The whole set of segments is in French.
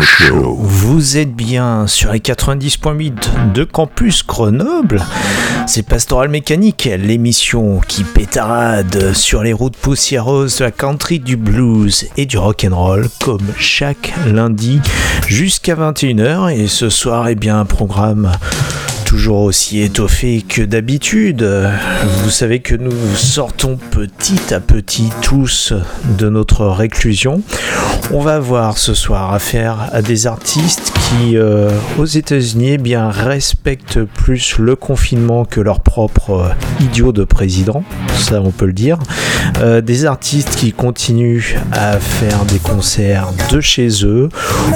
Show. Vous êtes bien sur les 90.8 de Campus Grenoble. C'est Pastoral Mécanique, l'émission qui pétarade sur les routes poussiéreuses de la country, du blues et du rock and roll, comme chaque lundi jusqu'à 21h. Et ce soir, eh bien, un programme toujours aussi étoffé que d'habitude. Vous savez que nous sortons petit à petit tous de notre réclusion. On va voir ce soir affaire à des artistes qui, euh, aux États-Unis, eh bien respectent plus le confinement que leur propre euh, idiot de président. Ça, on peut le dire. Euh, des artistes qui continuent à faire des concerts de chez eux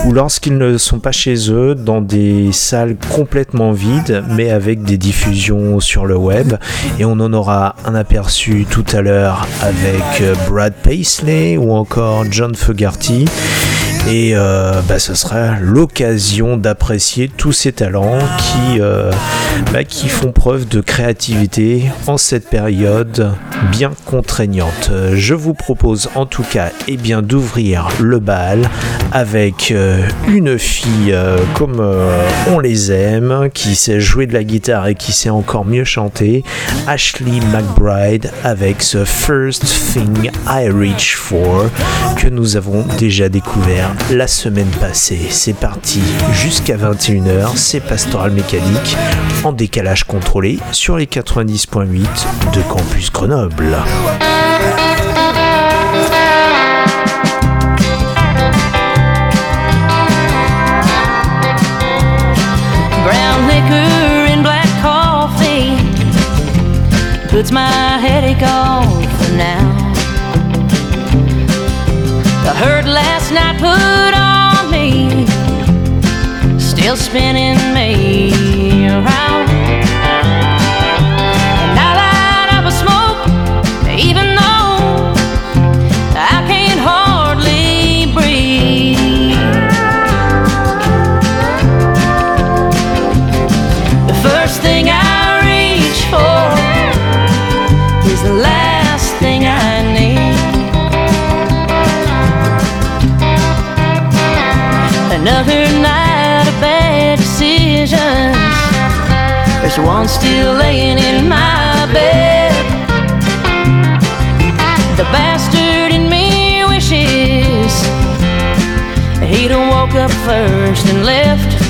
ou lorsqu'ils ne sont pas chez eux dans des salles complètement vides mais avec des diffusions sur le web. Et on en aura un aperçu tout à l'heure avec euh, Brad Paisley ou encore John Fogerty. Et euh, bah, ce sera l'occasion d'apprécier tous ces talents qui, euh, bah, qui font preuve de créativité en cette période bien contraignante. Je vous propose en tout cas eh bien, d'ouvrir le bal avec euh, une fille comme on les aime, qui sait jouer de la guitare et qui sait encore mieux chanter, Ashley McBride avec ce First Thing I Reach For que nous avons déjà découvert la semaine passée. C'est parti jusqu'à 21h, c'est Pastoral Mécanique en décalage contrôlé sur les 90.8 de Campus Grenoble. Brown liquor black puts my headache off still spinning me around. There's one still laying in my bed. The bastard in me wishes he'd have woke up first and left.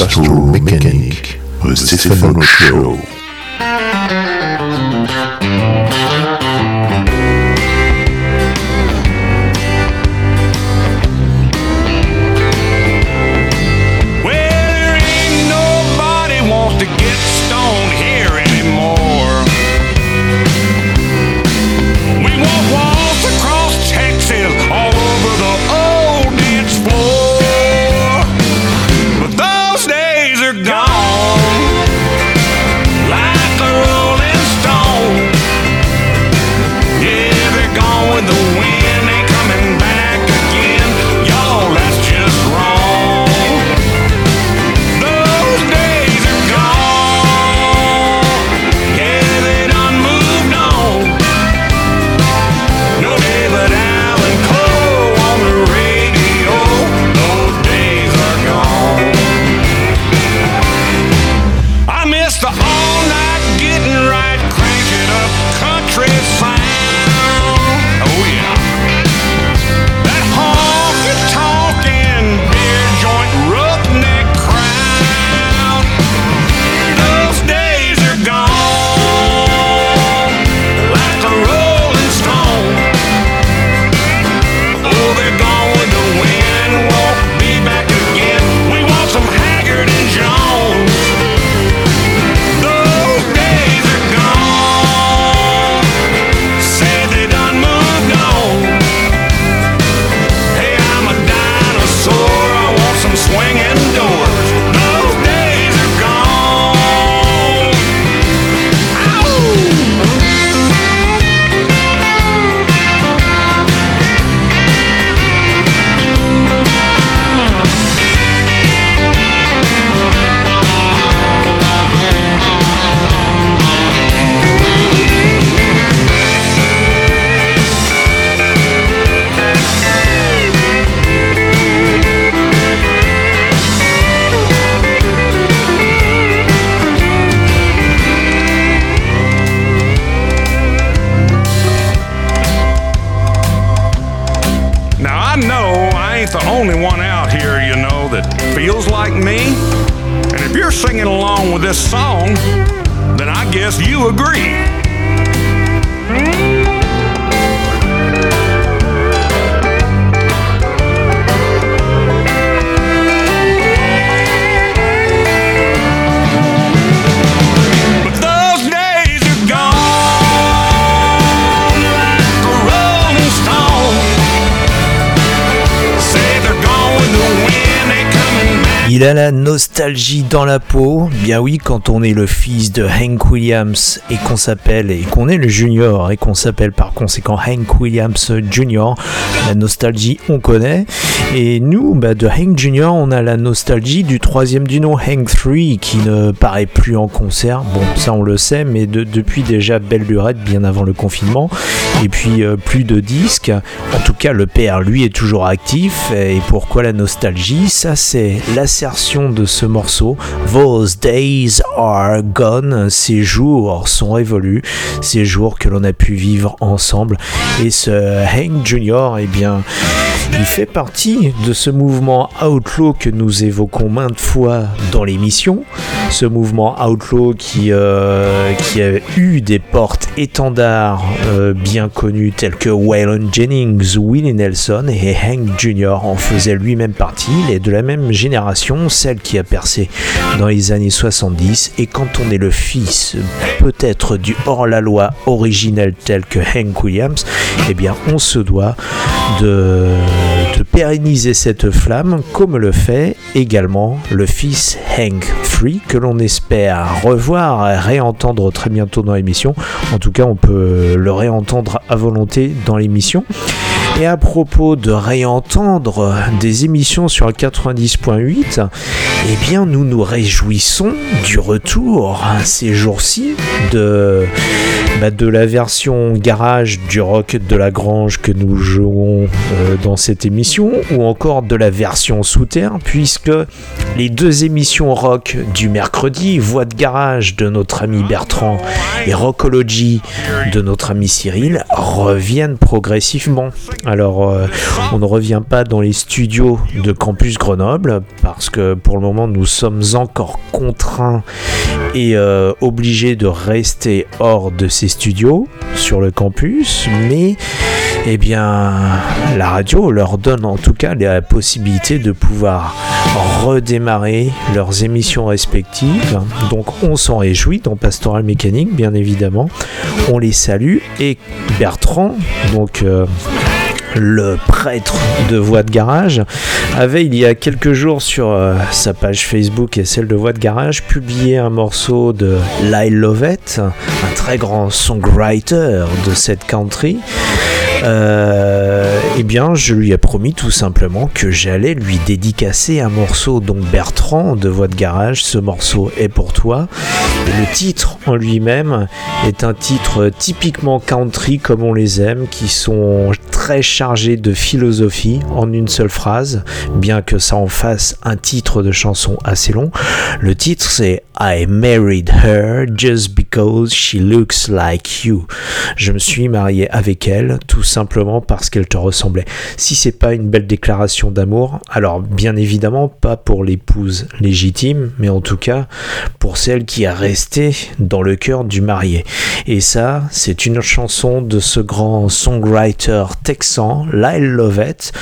Listening to Pastoral Mechanic, the Stefano Show. Il a la nostalgie dans la peau. Bien oui, quand on est le fils de Hank Williams et qu'on s'appelle et qu'on est le junior et qu'on s'appelle par conséquent Hank Williams Junior, la nostalgie on connaît. Et nous, bah, de Hank Junior, on a la nostalgie du troisième du nom Hank 3 qui ne paraît plus en concert. Bon, ça on le sait, mais de- depuis déjà belle lurette, bien avant le confinement. Et puis euh, plus de disques. En tout cas, le père, lui, est toujours actif. Et pourquoi la nostalgie? Ça, c'est de ce morceau. Those days are gone. Ces jours sont révolus. Ces jours que l'on a pu vivre ensemble. Et ce Hank Junior, eh bien, il fait partie de ce mouvement outlaw que nous évoquons maintes fois dans l'émission. Ce mouvement outlaw qui, euh, qui a eu des portes étendards euh, bien connus tels que Waylon Jennings, Willie Nelson et Hank Jr. en faisait lui-même partie. Il est de la même génération, celle qui a percé dans les années 70. Et quand on est le fils peut-être du hors-la-loi originel tel que Hank Williams, eh bien on se doit de, de pérenniser cette flamme comme le fait également le fils Hank Free que l'on espère revoir réentendre très bientôt dans l'émission. En tout cas, on peut le réentendre à volonté dans l'émission. Et à propos de réentendre des émissions sur le 90.8, eh bien nous nous réjouissons du retour ces jours-ci de, bah, de la version garage du rock de la grange que nous jouons euh, dans cette émission ou encore de la version sous terre puisque les deux émissions rock du mercredi, Voix de garage de notre ami Bertrand et Rockology de notre ami Cyril reviennent progressivement. Alors, euh, on ne revient pas dans les studios de Campus Grenoble parce que pour le moment, nous sommes encore contraints et euh, obligés de rester hors de ces studios sur le campus. Mais, eh bien, la radio leur donne en tout cas la possibilité de pouvoir redémarrer leurs émissions respectives. Donc, on s'en réjouit dans Pastoral Mécanique, bien évidemment. On les salue et Bertrand, donc. euh, le prêtre de Voix de Garage, avait il y a quelques jours sur euh, sa page Facebook et celle de Voix de Garage publié un morceau de Lyle Lovett, un très grand songwriter de cette country. Euh, eh bien, je lui ai promis tout simplement que j'allais lui dédicacer un morceau. Donc, Bertrand de Voix de Garage, ce morceau est pour toi. Et le titre en lui-même est un titre typiquement country comme on les aime, qui sont très chargés de philosophie en une seule phrase, bien que ça en fasse un titre de chanson assez long. Le titre c'est I married her just because she looks like you. Je me suis marié avec elle tout simplement parce qu'elle te ressemblait. Si c'est pas une belle déclaration d'amour, alors bien évidemment pas pour l'épouse légitime, mais en tout cas pour celle qui est restée dans le cœur du marié. Et ça, c'est une chanson de ce grand songwriter texan, Lyle Lovett,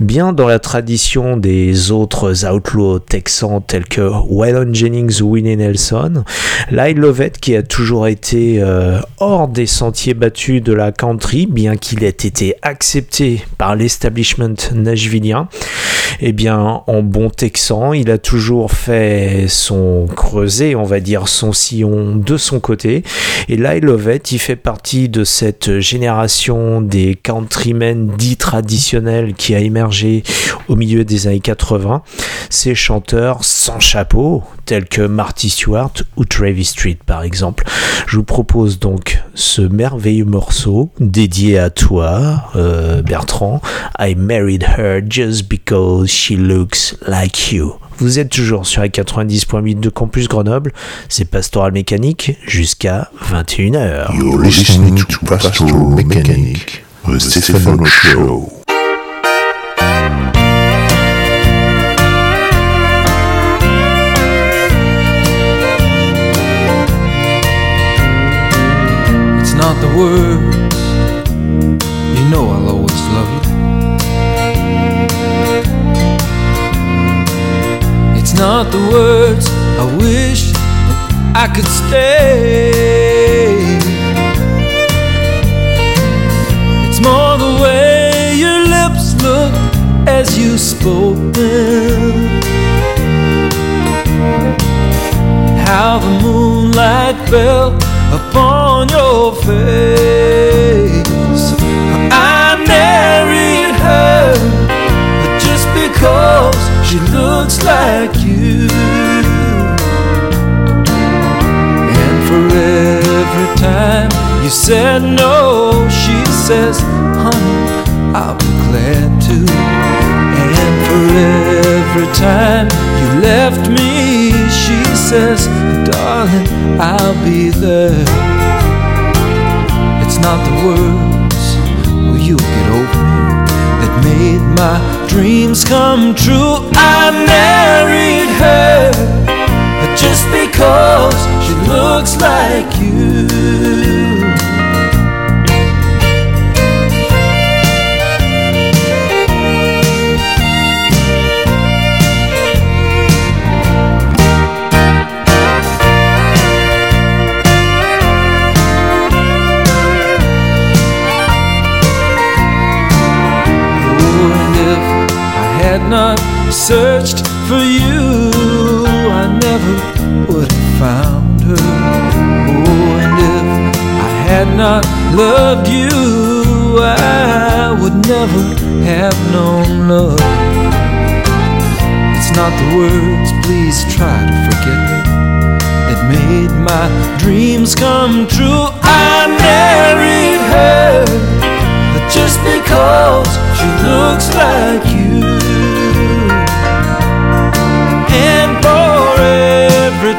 bien dans la tradition des autres outlaws texans tels que Waylon Jennings ou Winnie Nelson. Lyle Lovett qui a toujours été euh, hors des sentiers battus de la country, bien qu'il ait été accepté par l'establishment nashvillien. Eh bien, en bon texan, il a toujours fait son creuset, on va dire son sillon de son côté. Et Lyle Lovett, il fait partie de cette génération des countrymen dits traditionnels qui a émergé au milieu des années 80. Ces chanteurs sans chapeau, tels que Marty Stewart ou Travis Street par exemple. Je vous propose donc ce merveilleux morceau dédié à toi, euh, Bertrand. I married her just because she looks like you. Vous êtes toujours sur la 90.8 de Campus Grenoble, c'est Pastoral Mécanique jusqu'à 21h. You're listening to Pastoral Mechanic, the Stefano Show. The words, you know I'll always love you. It's not the words, I wish I could stay. It's more the way your lips look as you spoke them. How the moonlight fell upon your face. I married her just because she looks like you. And for every time you said no, she says, honey, I'll be glad to. And for every time you left me, she says, darling, I'll be there. It's not the words, will you get over me, that made my dreams come true. I married her just because she looks like you. Not searched for you, I never would have found her. Oh, and if I had not loved you, I would never have known love. It's not the words, please try to forget me, that made my dreams come true. I married her just because she looks like you.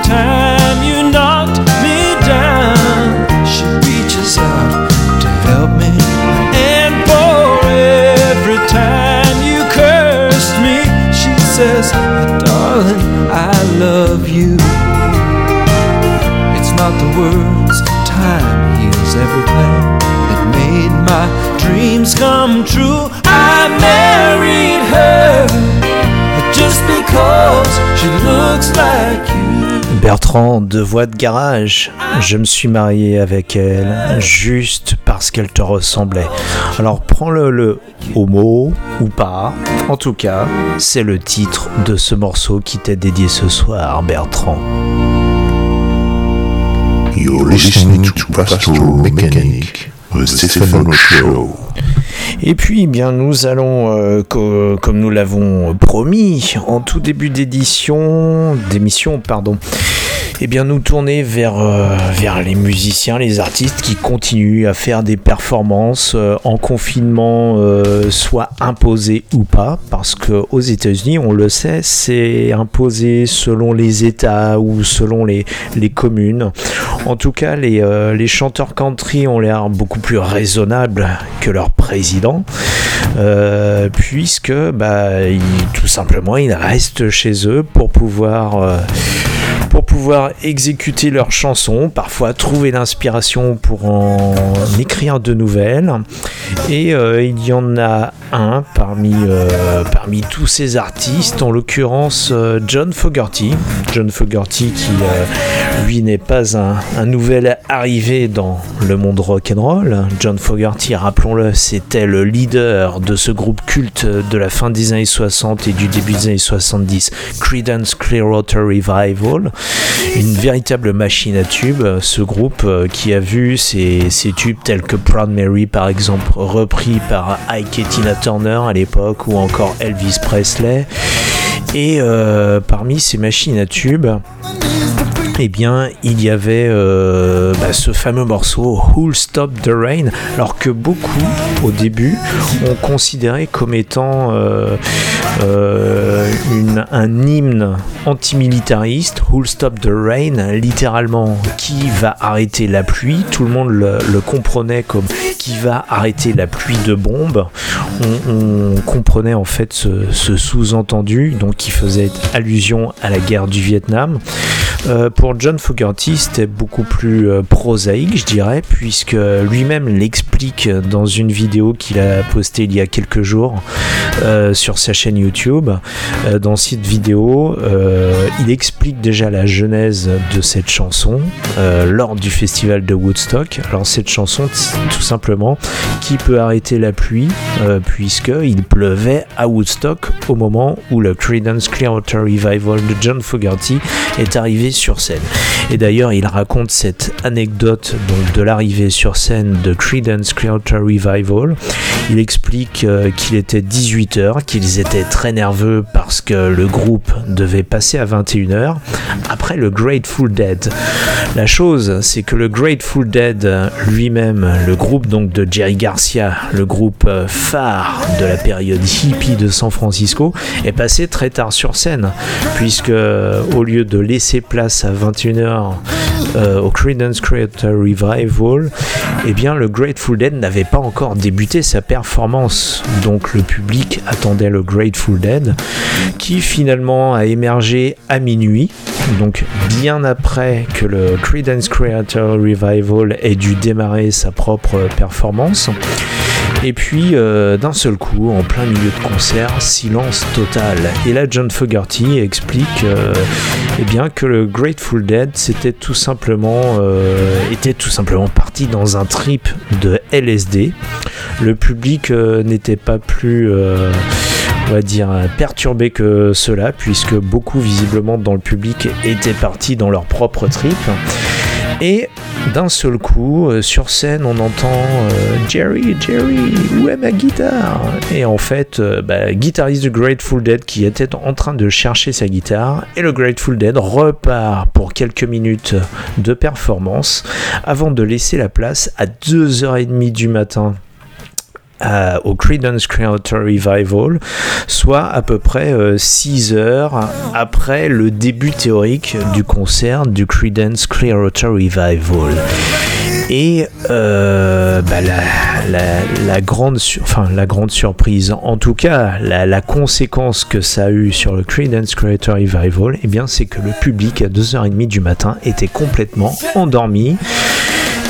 time you knocked me down, she reaches out to help me. And for every time you cursed me, she says, Darling, I love you. It's not the words, time heals everything that made my dreams come true. I married her just because she looks like you. Bertrand de Voix de Garage, je me suis marié avec elle juste parce qu'elle te ressemblait. Alors prends-le le homo ou pas, en tout cas, c'est le titre de ce morceau qui t'est dédié ce soir, Bertrand. You're listening to Pastoral Mechanic, the Stefano Show. Et puis, eh bien, nous allons, euh, co- comme nous l'avons promis en tout début d'édition, d'émission, pardon, eh bien, nous tourner vers, euh, vers les musiciens, les artistes qui continuent à faire des performances euh, en confinement, euh, soit imposées ou pas, parce que aux États-Unis, on le sait, c'est imposé selon les États ou selon les, les communes. En tout cas, les, les chanteurs country ont l'air beaucoup plus raisonnables que leur président, puisque bah, tout simplement ils restent chez eux pour pouvoir pour pouvoir exécuter leurs chansons, parfois trouver l'inspiration pour en écrire de nouvelles. Et euh, il y en a un parmi, euh, tous ces artistes, en l'occurrence euh, John Fogerty. John Fogerty qui, lui, n'est pas un, nouvel arrivé dans le monde rock'n'roll. John Fogerty, rappelons-le, c'était le leader de ce groupe culte de la fin des années 60 et du début des années 70, Creedence Clearwater Revival. Une véritable machine à tubes, ce groupe euh, qui a vu ses, ses tubes tels que Proud Mary par exemple repris par Ike et Tina Turner à l'époque ou encore Elvis Presley. Et euh, parmi ces machines à tubes, eh bien, il y avait euh, bah, ce fameux morceau Who'll Stop the Rain, alors que beaucoup, au début, ont considéré comme étant euh, euh, un hymne antimilitariste, Who'll Stop the Rain, littéralement, qui va arrêter la pluie. Tout le monde le, comprenait comme qui va arrêter la pluie de bombes. On, on comprenait en fait ce, ce sous-entendu, donc qui faisait allusion à la guerre du Vietnam. Euh, pour John Fogerty, c'était beaucoup plus euh, prosaïque, je dirais, puisque lui-même l'explique dans une vidéo qu'il a postée il y a quelques jours euh, sur sa chaîne YouTube. Dans cette vidéo, il explique déjà la genèse de cette chanson lors du festival de Woodstock. Alors cette chanson, tout simplement, qui peut arrêter la pluie, euh, puisque il pleuvait à Woodstock au moment où le Creedence Clearwater Revival de John Fogerty est arrivé sur scène. Et d'ailleurs, il raconte cette anecdote donc, de l'arrivée sur scène de Creedence Clearwater Revival. Il explique euh, qu'il était 18h, qu'ils étaient très nerveux parce que le groupe devait passer à 21h après le Grateful Dead. La chose, c'est que le Grateful Dead euh, lui-même, le groupe donc de Jerry Garcia, le groupe euh, phare de la période hippie de San Francisco, est passé très tard sur scène, puisque au lieu de laisser place à 21h euh, au Creedence Creator Revival, eh bien le Grateful Dead n'avait pas encore débuté sa performance. Donc le public attendait le Grateful Dead, qui finalement a émergé à minuit, donc bien après que le Creedence Creator Revival ait dû démarrer sa propre performance. Et puis, euh, d'un seul coup, en plein milieu de concert, silence total. Et là, John Fogerty explique euh, eh bien, que le Grateful Dead c'était tout simplement, euh, était tout simplement parti dans un trip de LSD. Le public n'était pas plus. on va dire perturbé que cela puisque beaucoup visiblement dans le public étaient partis dans leur propre trip et d'un seul coup, euh, sur scène, on entend euh, Jerry, Jerry, où est ma guitare? Et en fait, euh, bah, guitariste du Grateful Dead qui était en train de chercher sa guitare, et le Grateful Dead repart pour quelques minutes de performance avant de laisser la place à 2h30 du matin à- au Creedence Clearwater Revival, soit à peu près 6 heures après le début théorique du concert du Creedence Clearwater Revival. Et euh, bah, la, grande enfin, la grande surprise, en tout cas la, la conséquence que ça a eu sur le Creedence Creator Revival, eh bien, c'est que le public à 2h30 du matin était complètement endormi.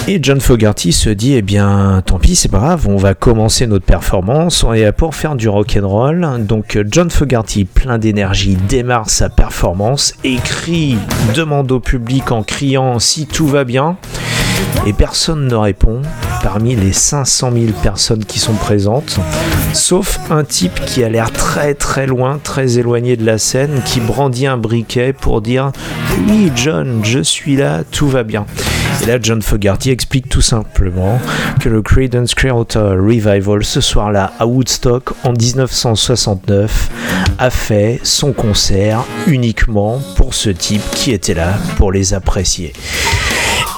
Et John Fogerty se dit, eh bien, tant pis, c'est pas grave, on va commencer notre performance, on est là pour faire du rock'n'roll. Donc John Fogerty, plein d'énergie, démarre sa performance, écrit, demande au public en criant si tout va bien. Et personne ne répond parmi les 500 000 personnes qui sont présentes, sauf un type qui a l'air très très loin, très éloigné de la scène, qui brandit un briquet pour dire Oui, John, je suis là, tout va bien. Et là, John Fogerty explique tout simplement que le Creedence Clearwater Revival, ce soir-là à Woodstock en 1969, a fait son concert uniquement pour ce type qui était là pour les apprécier.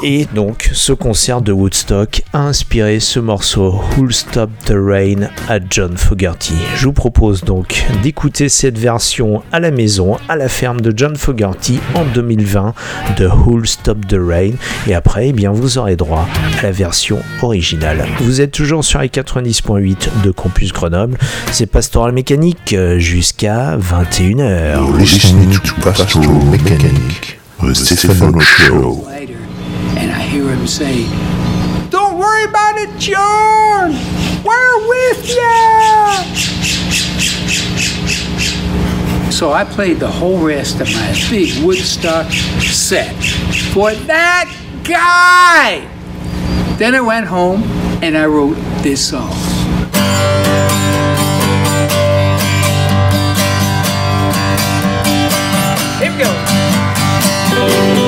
Et donc, ce concert de Woodstock a inspiré ce morceau Who'll Stop the Rain à John Fogerty. Je vous propose donc d'écouter cette version à la maison, à la ferme de John Fogerty en 2020 de Who'll Stop the Rain. Et après, eh bien, vous aurez droit à la version originale. Vous êtes toujours sur les 90.8 de Campus Grenoble. C'est Pastoral Mécanique euh, jusqu'à 21h. You're Pastoral Stefano Show. Later, and I hear him say, Don't worry about it, John! We're with ya! So I played the whole rest of my big Woodstock set for that guy! Then I went home and I wrote this song. Here we go.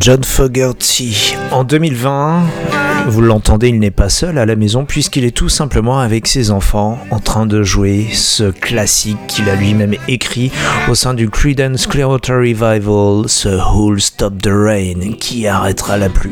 John Fogerty. En 2020, vous l'entendez, il n'est pas seul à la maison puisqu'il est tout simplement avec ses enfants en train de jouer ce classique qu'il a lui-même écrit au sein du Creedence Clearwater Revival, ce Who'll Stop the Rain qui arrêtera la pluie.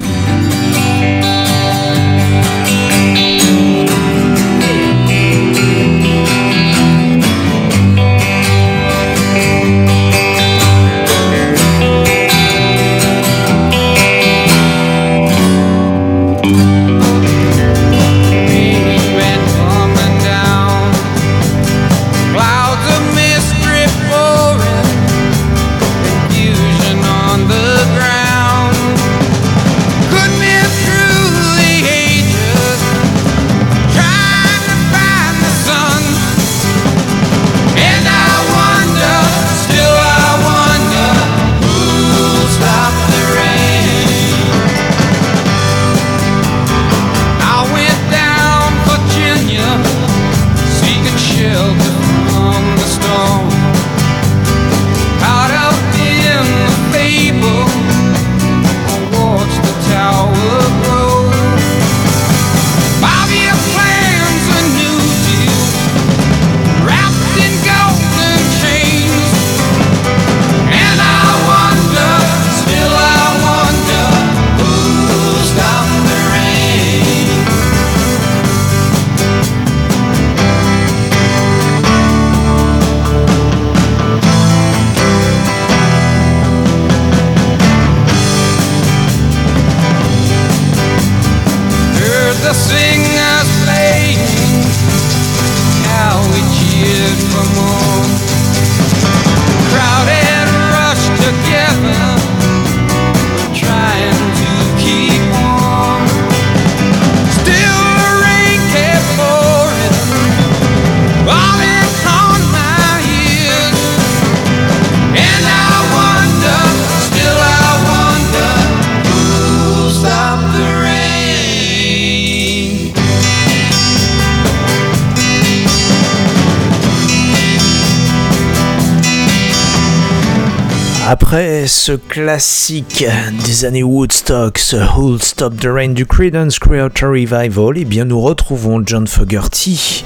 Ce classique des années Woodstock, ce Who'll Stop the Rain du Creedence Clearwater Revival, eh bien nous retrouvons John Fogerty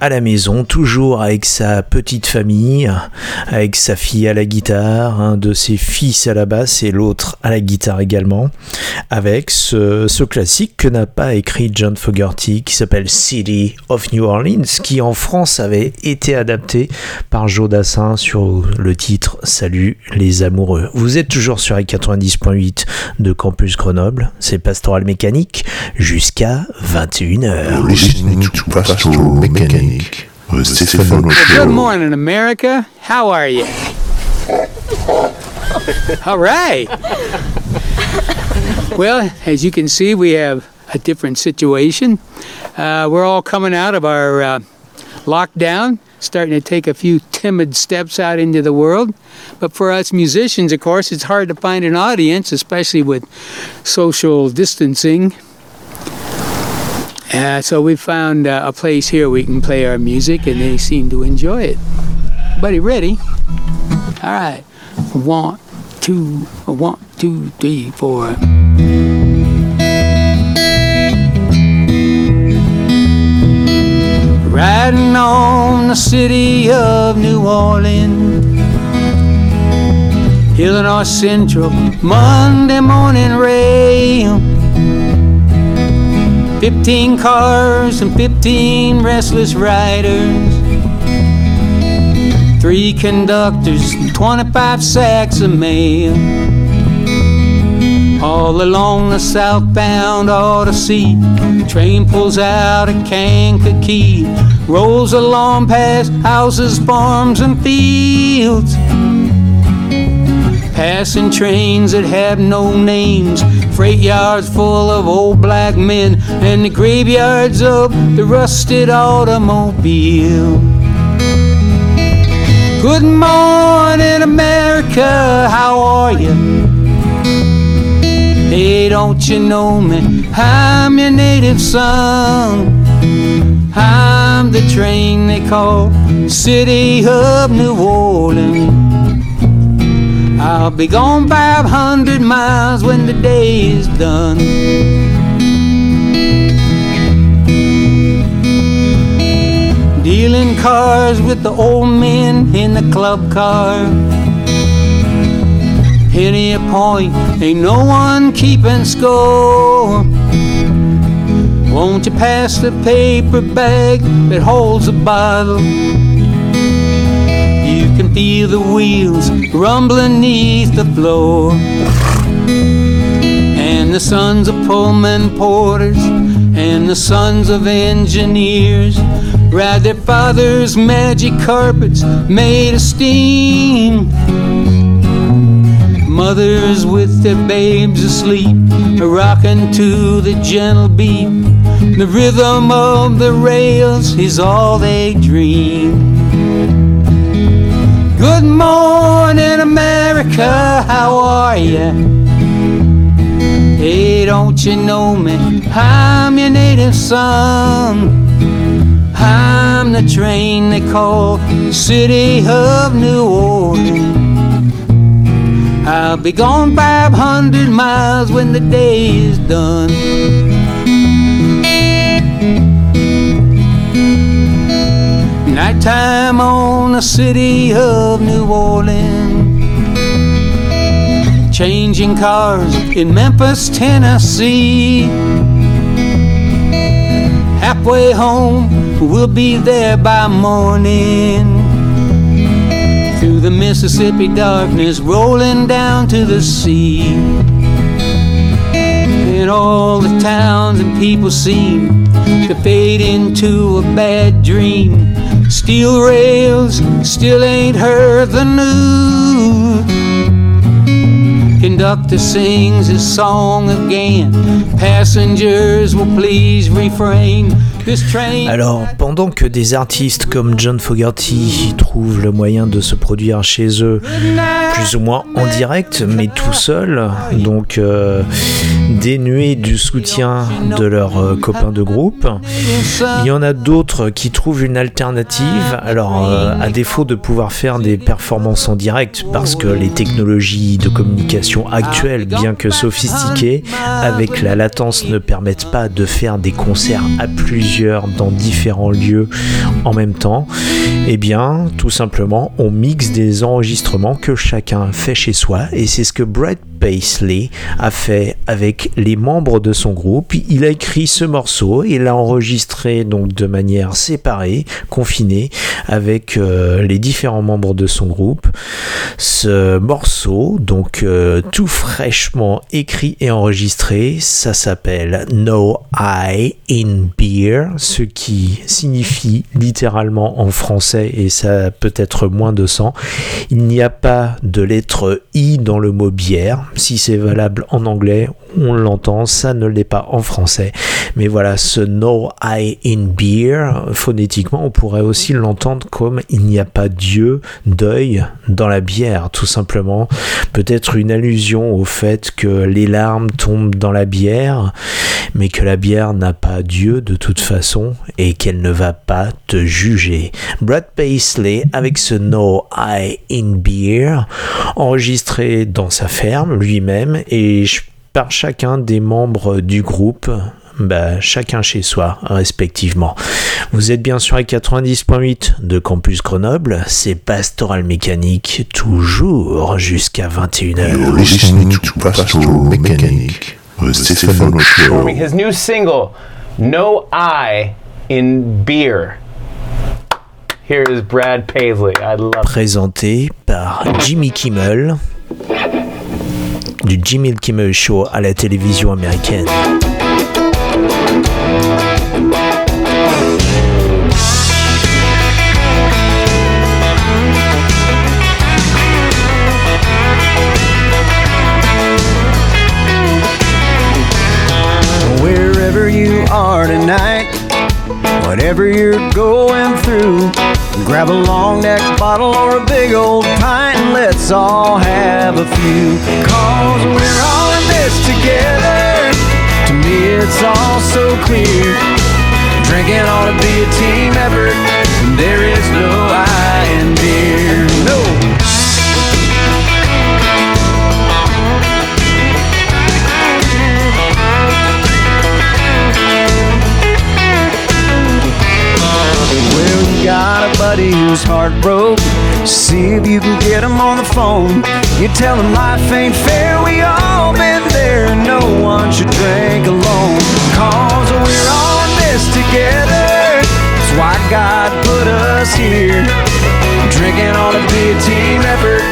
à la maison, toujours avec sa petite famille, avec sa fille à la guitare, un de ses fils à la basse et l'autre à la guitare également, avec ce, classique que n'a pas écrit John Fogerty qui s'appelle City of New Orleans, qui en France avait été adapté par Joe Dassin sur le titre Salut les amoureux. Vous êtes toujours sur les 90.8 de Campus Grenoble, c'est Pastoral Mécanique jusqu'à 21h. You're listening to Mechanic, the Stefano Good morning, America. How are you? All right. Well, as you can see, we have a different situation. Uh, we're all coming out of our uh, lockdown, starting to take a few timid steps out into the world. But for us musicians, of course, it's hard to find an audience, especially with social distancing. Uh, so we found uh, a place here we can play our music, and they seem to enjoy it. Buddy, ready? All right. One, two, one, two, three, four. Riding on the city of New Orleans, Illinois Central, Monday morning rail. Fifteen cars and fifteen restless riders. Three conductors, and 25 sacks of mail. All along the southbound Odyssey, the train pulls out at Kankakee, rolls along past houses, farms, and fields. Passing trains that have no names, freight yards full of old black men, and the graveyards of the rusted automobile. Good morning, America, how are you? Hey, don't you know me? I'm your native son. I'm the train they call City of New Orleans. I'll be gone 500 miles when the day is done. Dealing cars with the old men in the club car. Penny a point, ain't no one keeping score. Won't you pass the paper bag that holds a bottle? Can feel the wheels rumbling neath the floor. And the sons of Pullman porters and the sons of engineers ride their father's magic carpets made of steam. Mothers with their babes asleep, are rocking to the gentle beat. The rhythm of the rails is all they dream. Good morning, America, how are ya? Hey, don't you know me? I'm your native son. I'm the train they call the City of New Orleans. I'll be gone 500 miles when the day is done. Nighttime on the city of New Orleans. Changing cars in Memphis, Tennessee. Halfway home, we'll be there by morning through the Mississippi darkness, rolling down to the sea. And all the towns and people seem to fade into a bad dream. Steel rails still ain't heard the news. Conductor sings his song again. Passengers will please refrain. Alors, pendant que des artistes comme John Fogerty trouvent le moyen de se produire chez eux, plus ou moins en direct, mais tout seul, donc euh, dénués du soutien de leurs euh, copains de groupe, il y en a d'autres qui trouvent une alternative. Alors, euh, à défaut de pouvoir faire des performances en direct, parce que les technologies de communication actuelles, bien que sophistiquées, avec la latence ne permettent pas de faire des concerts à plusieurs dans différents lieux en même temps, eh bien, tout simplement, on mixe des enregistrements que chacun fait chez soi, et c'est ce que Brett Paisley a fait avec les membres de son groupe. Il a écrit ce morceau et l'a enregistré donc de manière séparée, confinée, avec euh, les différents membres de son groupe. Ce morceau, donc euh, tout fraîchement écrit et enregistré, ça s'appelle No I in Beer, ce qui signifie littéralement en français, et ça a peut-être moins de sens, il n'y a pas de lettre I dans le mot bière. Si c'est valable en anglais, on l'entend, ça ne l'est pas en français. Mais voilà, ce No I in Beer, phonétiquement, on pourrait aussi l'entendre comme il n'y a pas Dieu, deuil dans la bière, tout simplement. Peut-être une allusion au fait que les larmes tombent dans la bière, mais que la bière n'a pas Dieu de toute façon et qu'elle ne va pas te juger. Brad Paisley avec ce No I in Beer, enregistré dans sa ferme lui-même et ch- par chacun des membres du groupe. Bah, chacun chez soi, respectivement. Vous êtes bien sûr à 90.8 de Campus Grenoble, c'est Pastoral Mécanique, toujours jusqu'à 21h. You're listening to Pastoral Mechanic, the Stefano Show. His new single, No I in Beer. Here is Brad Paisley. I love it. présenté par Jimmy Kimmel du Jimmy Kimmel Show à la télévision américaine. Wherever you are tonight, whatever you're going through, grab a long neck bottle or a big old pint and let's all have a few. Cause we're all in this together. To me, it's all so clear. Drinking ought to be a team effort. and There is no I in beer. No. Got a buddy who's heartbroken. See if you can get him on the phone. You tell him life ain't fair. We all been there. No one should drink alone. Cause we're all in this together. That's why God put us here. Drinking ought to be a team effort.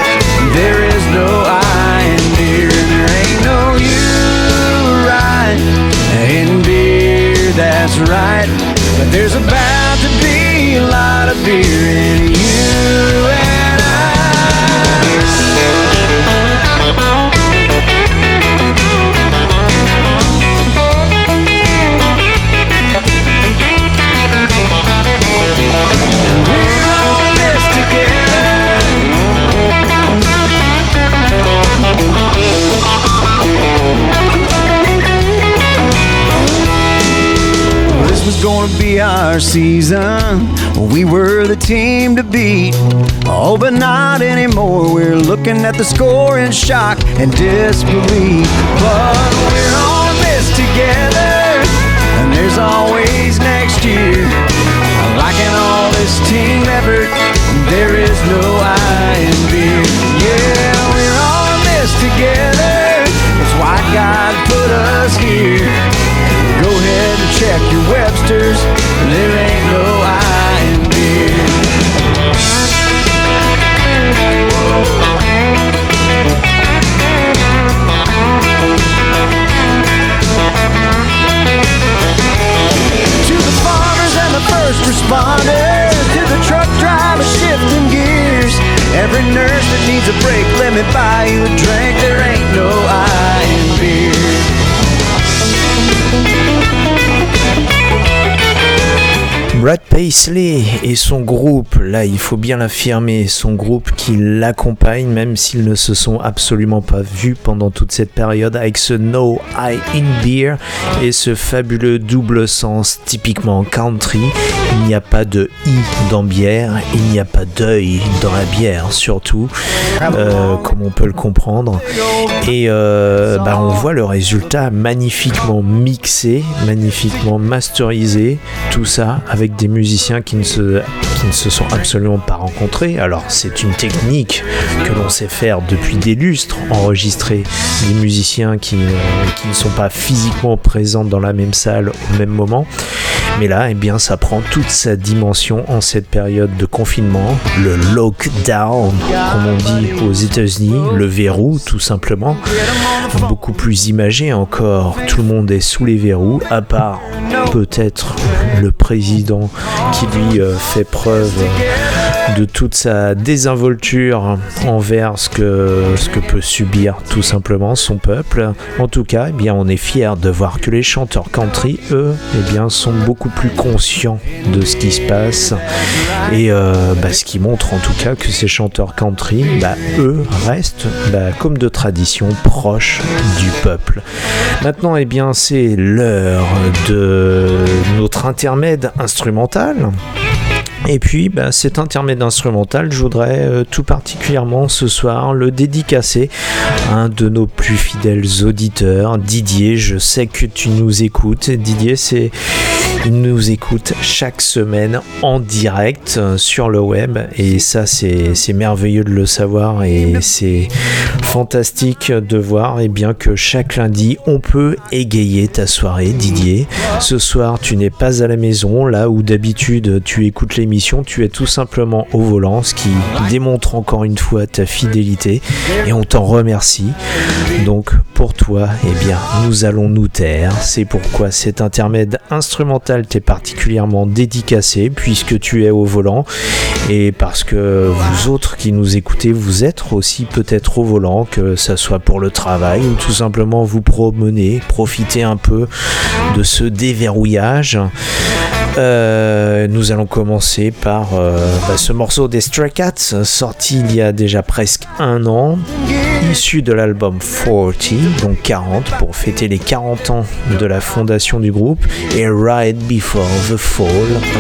There is no I in beer. and There ain't no you right in beer. That's right. But there's about to be a lot of beer in you our season. We were the team to beat. Oh, but not anymore. We're looking at the score in shock and disbelief. But we're in this together, and there's always next year. Liking all this team effort, there is no I in beer. Yeah, we're in this together. That's why God put us here. Go ahead and check your Webster's. First responders, to the truck driver shifting gears. Every nurse that needs a break, let me buy you a drink. There ain't no I in beer. Brad Paisley et son groupe, là il faut bien l'affirmer, son groupe qui l'accompagne même s'ils ne se sont absolument pas vus pendant toute cette période avec ce No I in Beer et ce fabuleux double sens typiquement country. Il n'y a pas de I dans bière, il n'y a pas d'œil dans la bière surtout, euh, comme on peut le comprendre. Et euh, bah, on voit le résultat magnifiquement mixé, magnifiquement masterisé, tout ça avec des qui ne se, sont absolument pas rencontrés. Alors c'est une technique que l'on sait faire depuis des lustres, enregistrer des musiciens qui ne sont pas physiquement présents dans la même salle au même moment. Mais là, eh bien, ça prend toute sa dimension en cette période de confinement, le lockdown, comme on dit aux États-Unis, le verrou, tout simplement. Beaucoup plus imagé encore. Tout le monde est sous les verrous, à part peut-être le président qui lui euh, fait preuve de toute sa désinvolture envers ce que, ce que peut subir tout simplement son peuple. En tout cas, eh bien, on est fier de voir que les chanteurs country, eux, eh bien, sont beaucoup plus conscients de ce qui se passe et euh, bah, ce qui montre en tout cas que ces chanteurs country, bah, eux, restent bah, comme de tradition proches du peuple. Maintenant, eh bien, c'est l'heure de notre intermède instrumental. Et puis, bah, cet intermède instrumental, je voudrais euh, tout particulièrement ce soir le dédicacer à un de nos plus fidèles auditeurs, Didier. Je sais que tu nous écoutes. Didier, c'est nous écoute chaque semaine en direct euh, sur le web et ça c'est merveilleux de le savoir et c'est fantastique de voir et bien que chaque lundi on peut égayer ta soirée Didier. Ce soir tu n'es pas à la maison là où d'habitude tu écoutes l'émission, tu es tout simplement au volant ce qui démontre encore une fois ta fidélité et on t'en remercie. Donc pour toi, eh bien nous allons nous taire. C'est pourquoi cet intermède instrumental t'est particulièrement dédicacé puisque tu es au volant et parce que vous autres qui nous écoutez, vous êtes aussi peut-être au volant, que ça soit pour le travail ou tout simplement vous promener, profiter un peu de ce déverrouillage. Euh, nous allons commencer par euh, bah, ce morceau des Stray Cats, sorti il y a déjà presque un an, issu de l'album 40, donc 40, pour fêter les 40 ans de la fondation du groupe, et Ride Before the Fall,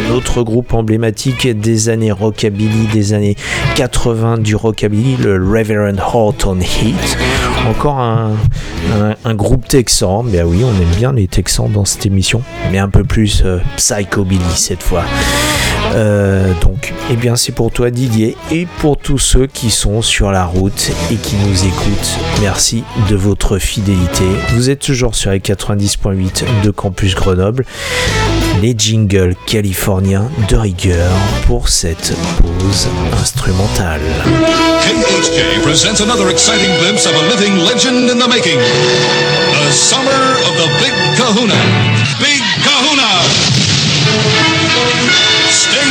un autre groupe emblématique des années rockabilly, des années 80 du rockabilly, le Reverend Horton Heat. Encore un, groupe texan, bien oui, on aime bien les texans dans cette émission, mais un peu plus euh, psychobilly cette fois. Euh, donc, eh bien, c'est pour toi Didier et pour tous ceux qui sont sur la route et qui nous écoutent. Merci de votre fidélité. Vous êtes toujours sur les 90.8 de Campus Grenoble. Les jingles californiens de rigueur pour cette pause instrumentale. Presents another exciting glimpse of a living legend in the making.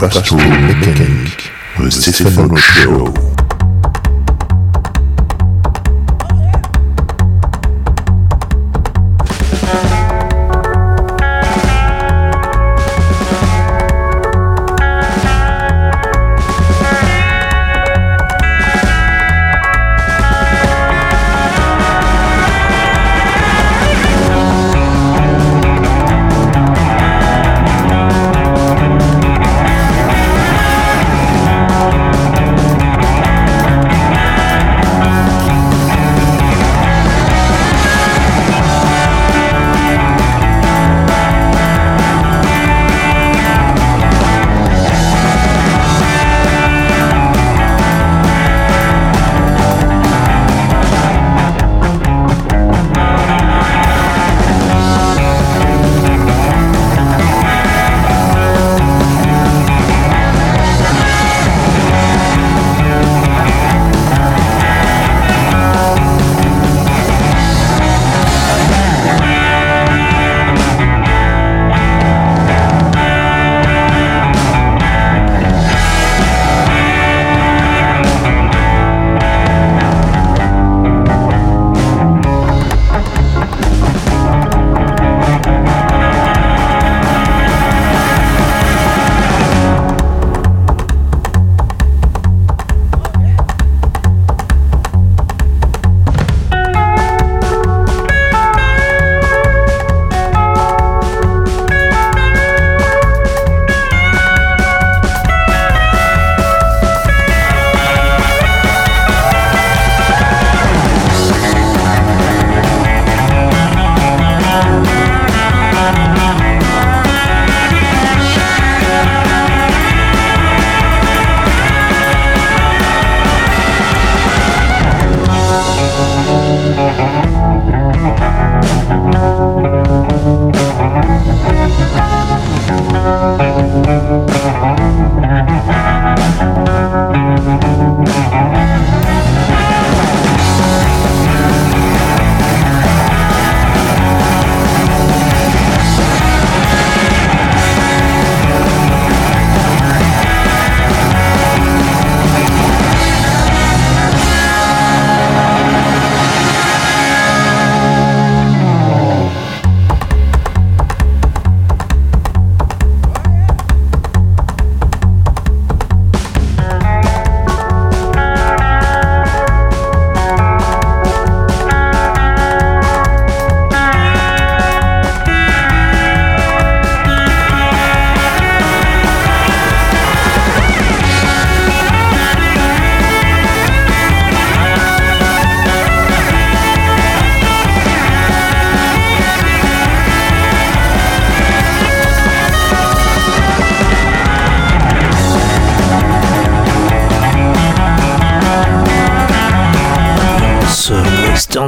Pastoral Mechanic, the Stefano Show.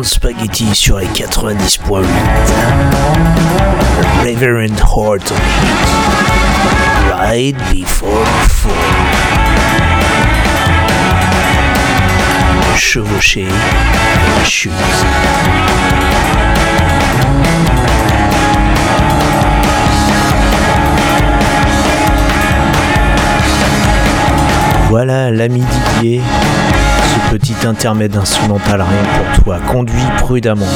Spaghetti sur les 90.8. Reverend Horton. Right before fall. Chevaucher la chute. Voilà l'ami Didier, ce petit intermède instrumental rien pour toi. Conduis prudemment,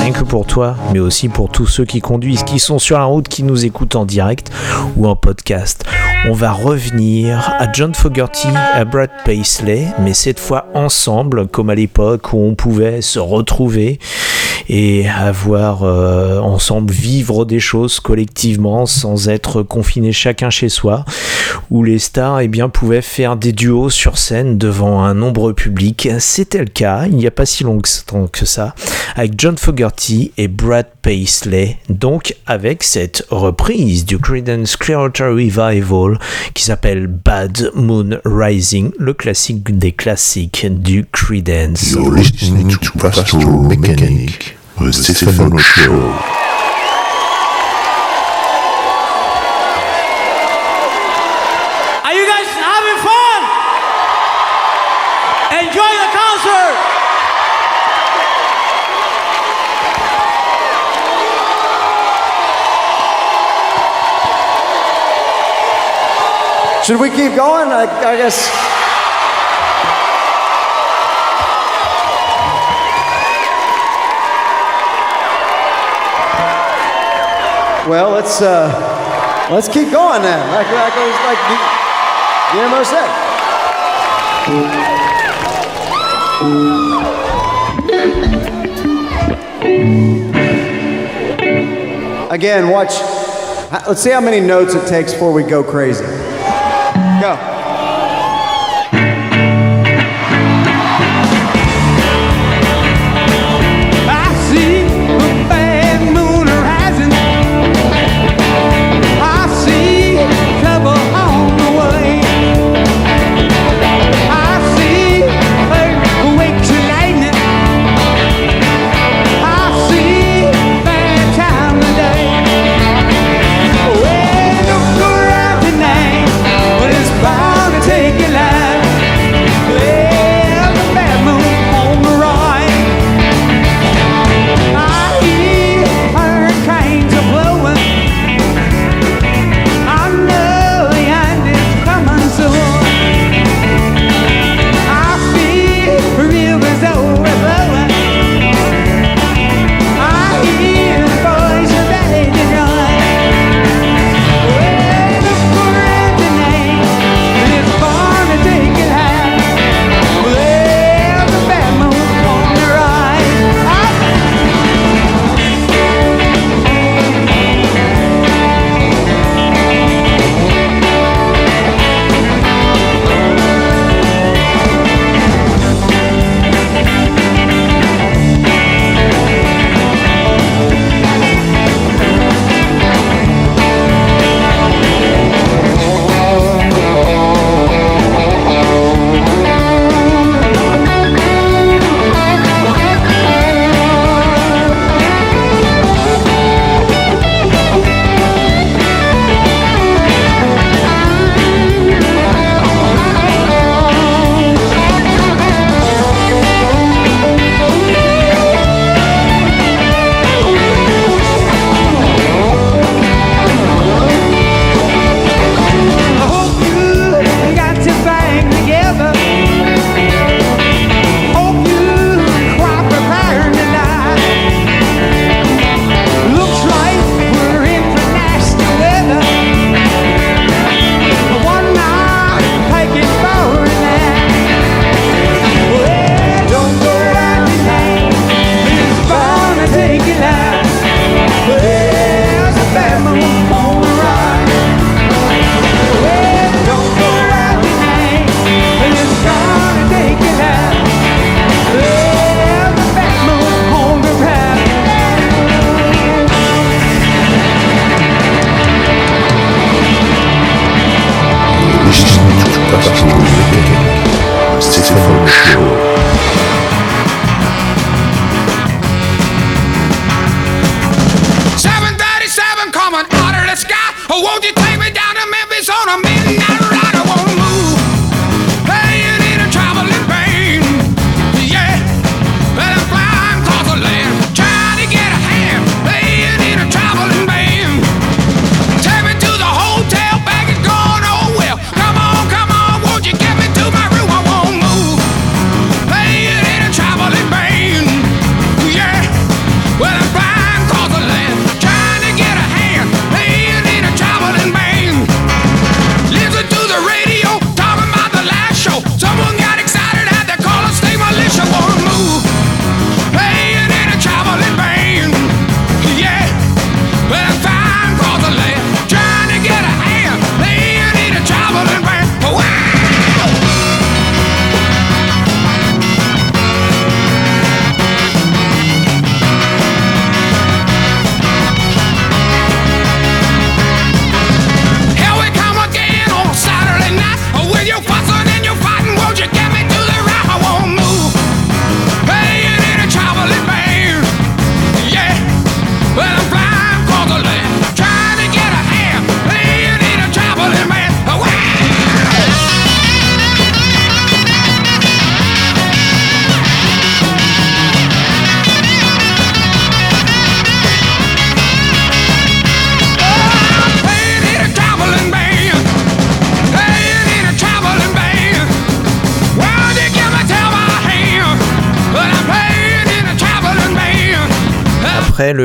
rien que pour toi, mais aussi pour tous ceux qui conduisent, qui sont sur la route, qui nous écoutent en direct ou en podcast. On va revenir à John Fogerty, à Brad Paisley, mais cette fois ensemble, comme à l'époque où on pouvait se retrouver et avoir euh, ensemble vivre des choses collectivement sans être confinés chacun chez soi, où les stars eh bien, pouvaient faire des duos sur scène devant un nombreux public. C'était le cas il n'y a pas si longtemps que ça, avec John Fogerty et Brad Paisley, donc avec cette reprise du Creedence Clearwater Revival qui s'appelle Bad Moon Rising, le classique des classiques du Creedence. You're listening to the Stefano Show. Are you guys having fun? Enjoy the concert. Should we keep going? I, I guess. Well, let's uh, let's keep going then. Like like like Guillermo said. Again, watch. Let's see how many notes it takes before we go crazy. Go.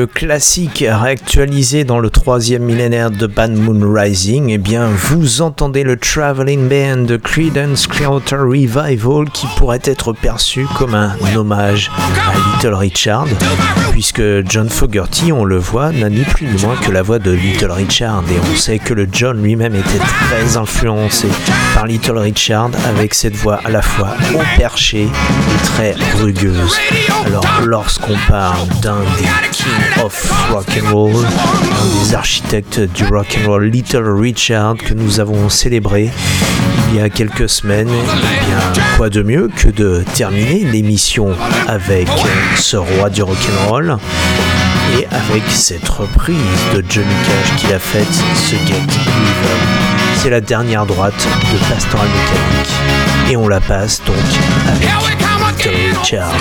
Après le classique réactualisé dans le troisième millénaire de Bad Moon Rising, eh bien, vous entendez le Traveling Band de Creedence Clearwater Revival qui pourrait être perçu comme un hommage à Little Richard, puisque John Fogerty, on le voit, n'a ni plus ni moins que la voix de Little Richard, et on sait que le John lui-même était très influencé par Little Richard avec cette voix à la fois haut perché et très rugueuse. Alors, lorsqu'on parle d'un des King of Rock and Roll, un des architectes du rock and roll, Little Richard, que nous avons célébré il y a quelques semaines, eh bien, quoi de mieux que de terminer l'émission avec ce roi du rock and roll et avec cette reprise de Johnny Cash qu'il a faite, ce Get Even. C'est la dernière droite de Pastoral Mécanique et on la passe donc avec Little Richard.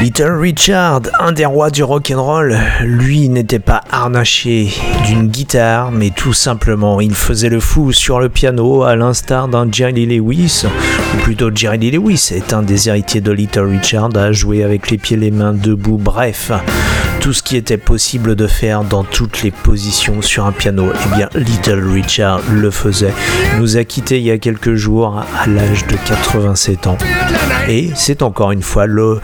Little Richard, un des rois du rock and roll, lui n'était pas harnaché d'une guitare, mais tout simplement il faisait le fou sur le piano à l'instar d'un Jerry Lee Lewis, ou plutôt Jerry Lee Lewis est un des héritiers de Little Richard à jouer avec les pieds les mains debout, bref, tout ce qui était possible de faire dans toutes les positions sur un piano, eh bien Little Richard le faisait. Il nous a quittés il y a quelques jours à l'âge de 87 ans. Et c'est encore une fois le-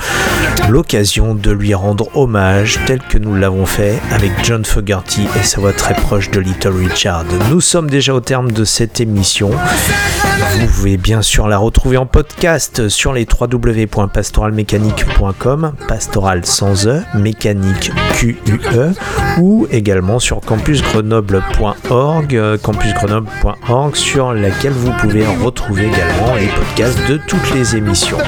l'occasion de lui rendre hommage tel que nous l'avons fait avec John Fogerty et sa voix très proche de Little Richard. Nous sommes déjà au terme de cette émission. Vous pouvez bien sûr la retrouver en podcast sur les www.pastoralmécanique.com, pastoral sans E, mécanique Q-U-E, ou également sur campusgrenoble.org, euh, campusgrenoble.org, sur laquelle vous pouvez retrouver également les podcasts de toutes les émissions.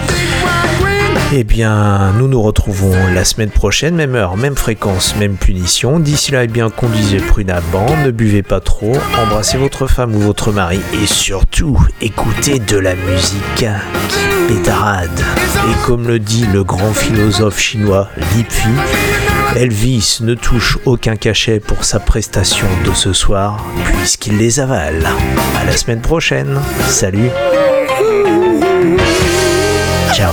Eh bien, nous nous retrouvons la semaine prochaine, même heure, même fréquence, même punition. D'ici là, eh bien, conduisez prudemment, ne buvez pas trop, embrassez votre femme ou votre mari et surtout, écoutez de la musique qui pétarade. Et comme le dit le grand philosophe chinois Lipfi, Elvis ne touche aucun cachet pour sa prestation de ce soir, puisqu'il les avale. À la semaine prochaine. Salut. Ciao.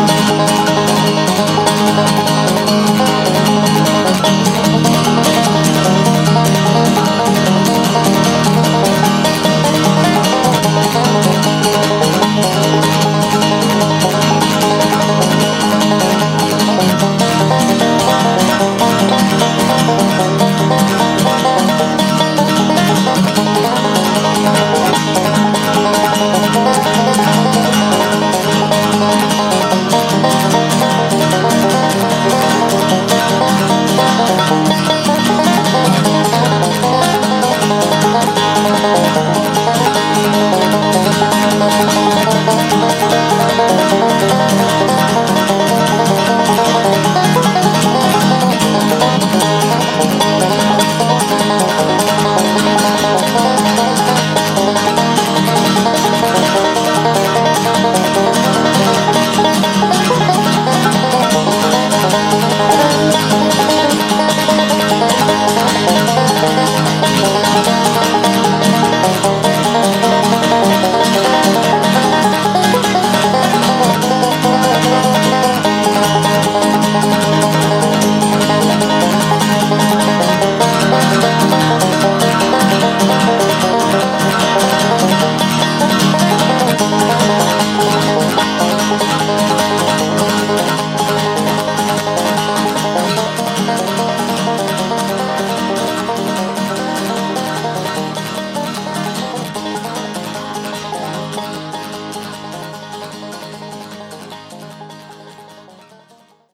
Thank you.